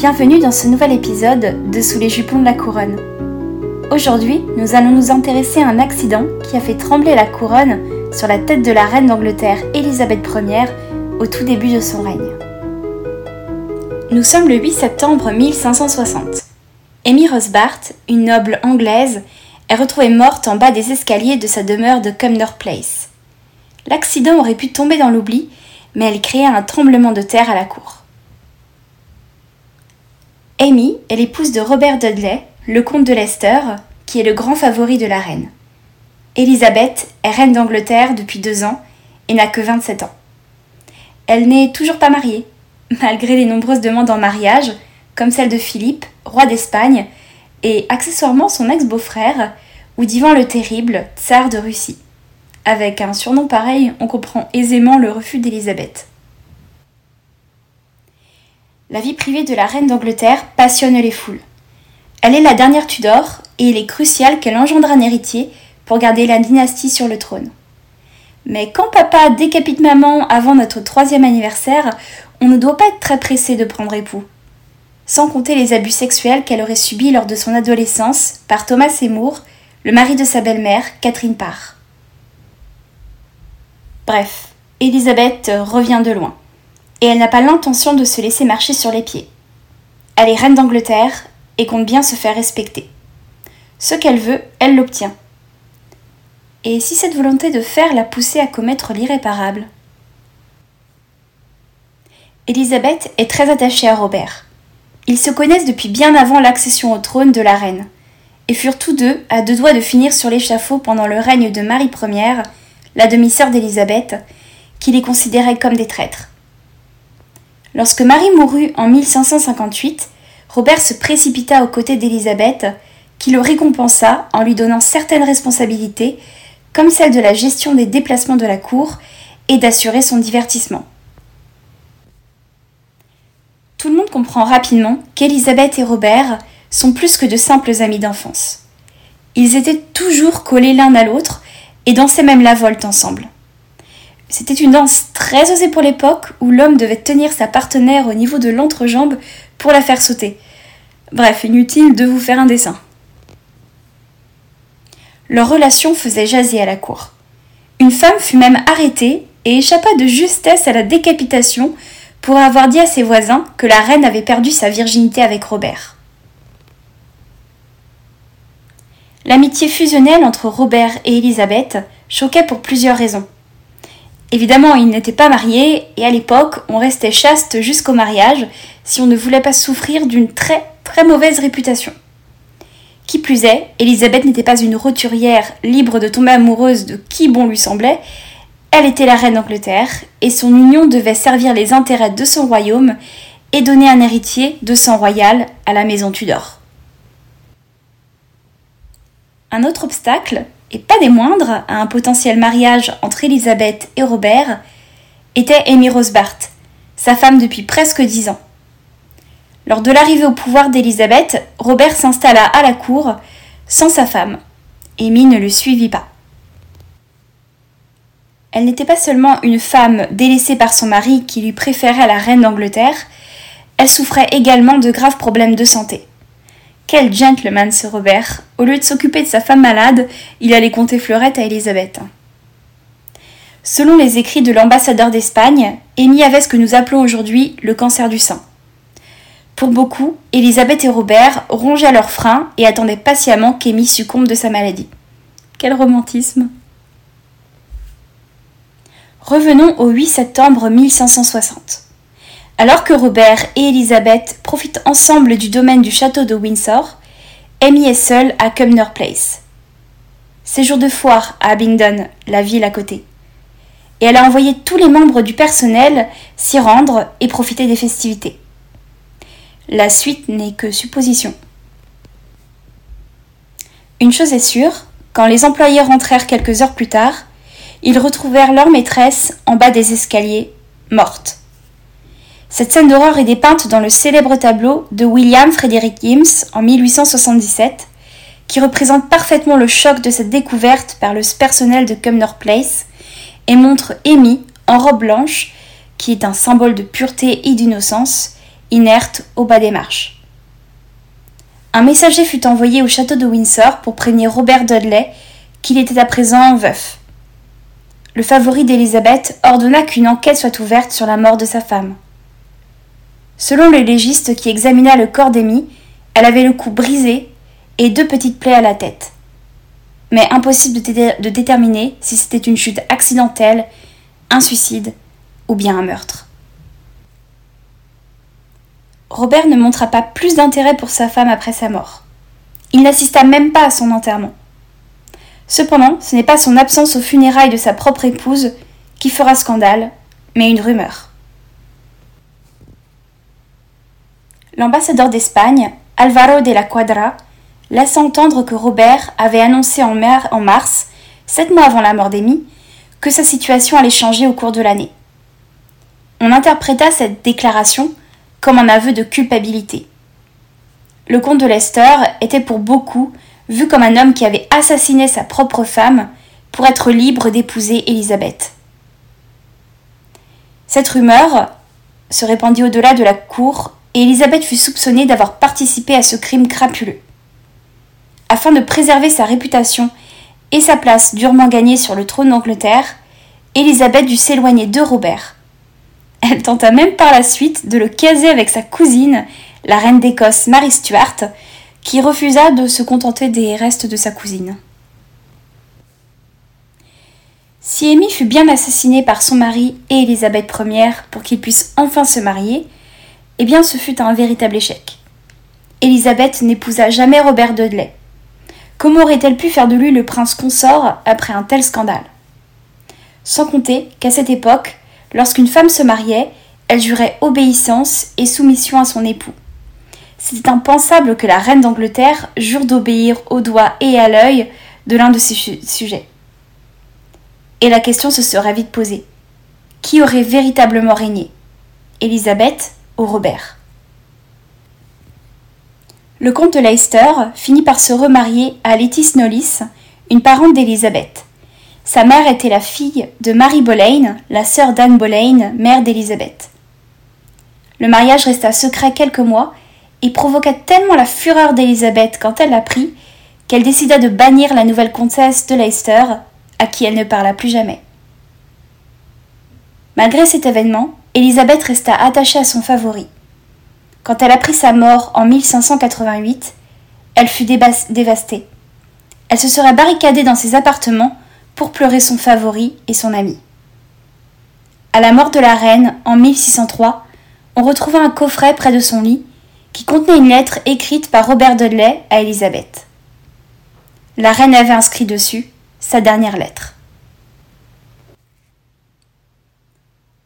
Bienvenue dans ce nouvel épisode de Sous les jupons de la couronne. Aujourd'hui, nous allons nous intéresser à un accident qui a fait trembler la couronne sur la tête de la reine d'Angleterre Élisabeth Ier au tout début de son règne. Nous sommes le 8 septembre 1560. Amy Rosbart, une noble anglaise, est retrouvée morte en bas des escaliers de sa demeure de Cumnor Place. L'accident aurait pu tomber dans l'oubli, mais elle créa un tremblement de terre à la cour. Amy est l'épouse de Robert Dudley, le comte de Leicester, qui est le grand favori de la reine. Elisabeth est reine d'Angleterre depuis deux ans et n'a que 27 ans. Elle n'est toujours pas mariée, malgré les nombreuses demandes en mariage, comme celle de Philippe, roi d'Espagne, et accessoirement son ex-beau-frère, ou d'Ivan le Terrible, tsar de Russie. Avec un surnom pareil, on comprend aisément le refus d'Élisabeth. La vie privée de la reine d'Angleterre passionne les foules. Elle est la dernière Tudor et il est crucial qu'elle engendre un héritier pour garder la dynastie sur le trône. Mais quand papa décapite maman avant notre troisième anniversaire, on ne doit pas être très pressé de prendre époux. Sans compter les abus sexuels qu'elle aurait subis lors de son adolescence par Thomas Seymour, le mari de sa belle-mère, Catherine Parr. Bref, Elisabeth revient de loin et elle n'a pas l'intention de se laisser marcher sur les pieds. Elle est reine d'Angleterre et compte bien se faire respecter. Ce qu'elle veut, elle l'obtient. Et si cette volonté de faire l'a poussée à commettre l'irréparable? Élisabeth est très attachée à Robert. Ils se connaissent depuis bien avant l'accession au trône de la reine, et furent tous deux à deux doigts de finir sur l'échafaud pendant le règne de Marie Ier, la demi-sœur d'Élisabeth, qui les considérait comme des traîtres. Lorsque Marie mourut en 1558, Robert se précipita aux côtés d'Élisabeth, qui le récompensa en lui donnant certaines responsabilités, comme celle de la gestion des déplacements de la cour et d'assurer son divertissement. Tout le monde comprend rapidement qu'Élisabeth et Robert sont plus que de simples amis d'enfance. Ils étaient toujours collés l'un à l'autre et dansaient même la volte ensemble. C'était une danse très osée pour l'époque où l'homme devait tenir sa partenaire au niveau de l'entrejambe pour la faire sauter. Bref, inutile de vous faire un dessin. Leur relation faisait jaser à la cour. Une femme fut même arrêtée et échappa de justesse à la décapitation pour avoir dit à ses voisins que la reine avait perdu sa virginité avec Robert. L'amitié fusionnelle entre Robert et Élisabeth choquait pour plusieurs raisons. Évidemment, ils n'étaient pas mariés et à l'époque, on restait chaste jusqu'au mariage si on ne voulait pas souffrir d'une très très mauvaise réputation. Qui plus est, Élisabeth n'était pas une roturière libre de tomber amoureuse de qui bon lui semblait, elle était la reine d'Angleterre et son union devait servir les intérêts de son royaume et donner un héritier de sang royal à la maison Tudor. Un autre obstacle, et pas des moindres, à un potentiel mariage entre Elisabeth et Robert, était Amy Rosbart, sa femme depuis presque dix ans. Lors de l'arrivée au pouvoir d'Elisabeth, Robert s'installa à la cour sans sa femme. Amy ne le suivit pas. Elle n'était pas seulement une femme délaissée par son mari qui lui préférait la reine d'Angleterre, elle souffrait également de graves problèmes de santé. Quel gentleman ce Robert. Au lieu de s'occuper de sa femme malade, il allait compter fleurette à Elisabeth. Selon les écrits de l'ambassadeur d'Espagne, Amy avait ce que nous appelons aujourd'hui le cancer du sein. Pour beaucoup, Elisabeth et Robert rongeaient leurs freins et attendaient patiemment qu'Amy succombe de sa maladie. Quel romantisme Revenons au 8 septembre 1560. Alors que Robert et Elisabeth profitent ensemble du domaine du château de Windsor, Amy est seule à Cumnor Place. Séjour de foire à Abingdon, la ville à côté. Et elle a envoyé tous les membres du personnel s'y rendre et profiter des festivités. La suite n'est que supposition. Une chose est sûre, quand les employés rentrèrent quelques heures plus tard, ils retrouvèrent leur maîtresse en bas des escaliers, morte. Cette scène d'horreur est dépeinte dans le célèbre tableau de William Frederick Gims en 1877, qui représente parfaitement le choc de cette découverte par le personnel de Cumnor Place et montre Amy en robe blanche, qui est un symbole de pureté et d'innocence, inerte au bas des marches. Un messager fut envoyé au château de Windsor pour prévenir Robert Dudley qu'il était à présent veuf. Le favori d'Élisabeth ordonna qu'une enquête soit ouverte sur la mort de sa femme. Selon le légiste qui examina le corps d'Amy, elle avait le cou brisé et deux petites plaies à la tête. Mais impossible de, de déterminer si c'était une chute accidentelle, un suicide ou bien un meurtre. Robert ne montra pas plus d'intérêt pour sa femme après sa mort. Il n'assista même pas à son enterrement. Cependant, ce n'est pas son absence aux funérailles de sa propre épouse qui fera scandale, mais une rumeur. L'ambassadeur d'Espagne, Alvaro de la Cuadra, laisse entendre que Robert avait annoncé en, mars, sept mois avant la mort d'Amy, que sa situation allait changer au cours de l'année. On interpréta cette déclaration comme un aveu de culpabilité. Le comte de Leicester était pour beaucoup vu comme un homme qui avait assassiné sa propre femme pour être libre d'épouser Élisabeth. Cette rumeur se répandit au-delà de la cour et Élisabeth fut soupçonnée d'avoir participé à ce crime crapuleux. Afin de préserver sa réputation et sa place durement gagnée sur le trône d'Angleterre, Élisabeth dut s'éloigner de Robert. Elle tenta même par la suite de le caser avec sa cousine, la reine d'Écosse Marie Stuart, qui refusa de se contenter des restes de sa cousine. Si Amy fut bien assassinée par son mari et Élisabeth Ier pour qu'ils puissent enfin se marier, eh bien ce fut un véritable échec. Élisabeth n'épousa jamais Robert Dudley. Comment aurait-elle pu faire de lui le prince consort après un tel scandale? Sans compter qu'à cette époque, lorsqu'une femme se mariait, elle jurait obéissance et soumission à son époux. C'était impensable que la reine d'Angleterre jure d'obéir au doigt et à l'œil de l'un de ses sujets. Et la question se serait vite posée. Qui aurait véritablement régné? Élisabeth Robert Le comte de Leicester finit par se remarier à Lettice Knollys, une parente d'Élisabeth. Sa mère était la fille de Mary Boleyn, la sœur d'Anne Boleyn, mère d'Élisabeth. Le mariage resta secret quelques mois et provoqua tellement la fureur d'Élisabeth quand elle l'apprit qu'elle décida de bannir la nouvelle comtesse de Leicester, à qui elle ne parla plus jamais. Malgré cet événement, Élisabeth resta attachée à son favori. Quand elle apprit sa mort en 1588, elle fut dévastée. Elle se serait barricadée dans ses appartements pour pleurer son favori et son ami. À la mort de la reine en 1603, on retrouva un coffret près de son lit qui contenait une lettre écrite par Robert Dudley à Élisabeth. La reine avait inscrit dessus sa dernière lettre.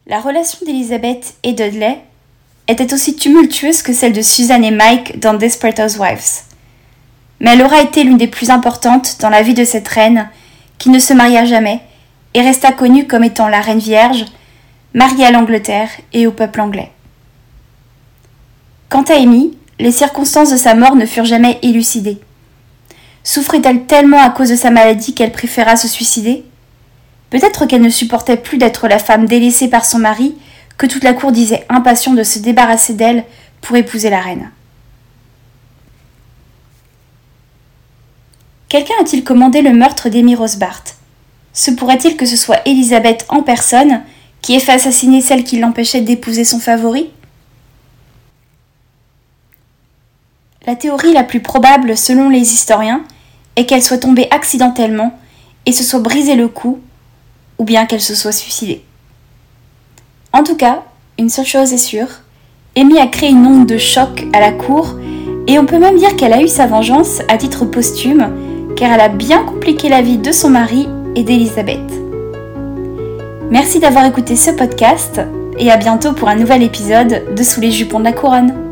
La relation d'Élisabeth et Dudley était aussi tumultueuse que celle de Suzanne et Mike dans Desperate Housewives. Mais elle aura été l'une des plus importantes dans la vie de cette reine qui ne se maria jamais et resta connue comme étant la reine vierge, mariée à l'Angleterre et au peuple anglais. Quant à Amy, les circonstances de sa mort ne furent jamais élucidées. Souffrait-elle tellement à cause de sa maladie qu'elle préféra se suicider? Peut-être qu'elle ne supportait plus d'être la femme délaissée par son mari, que toute la cour disait impatient de se débarrasser d'elle pour épouser la reine. Quelqu'un a-t-il commandé le meurtre d'Amy Rosbart Se pourrait-il que ce soit Elisabeth en personne qui ait fait assassiner celle qui l'empêchait d'épouser son favori? La théorie la plus probable selon les historiens est qu'elle soit tombée accidentellement et se soit brisé le cou, ou bien qu'elle se soit suicidée. En tout cas, une seule chose est sûre, Amy a créé une onde de choc à la cour, et on peut même dire qu'elle a eu sa vengeance à titre posthume, car elle a bien compliqué la vie de son mari et d'Elisabeth. Merci d'avoir écouté ce podcast, et à bientôt pour un nouvel épisode de Sous les jupons de la couronne.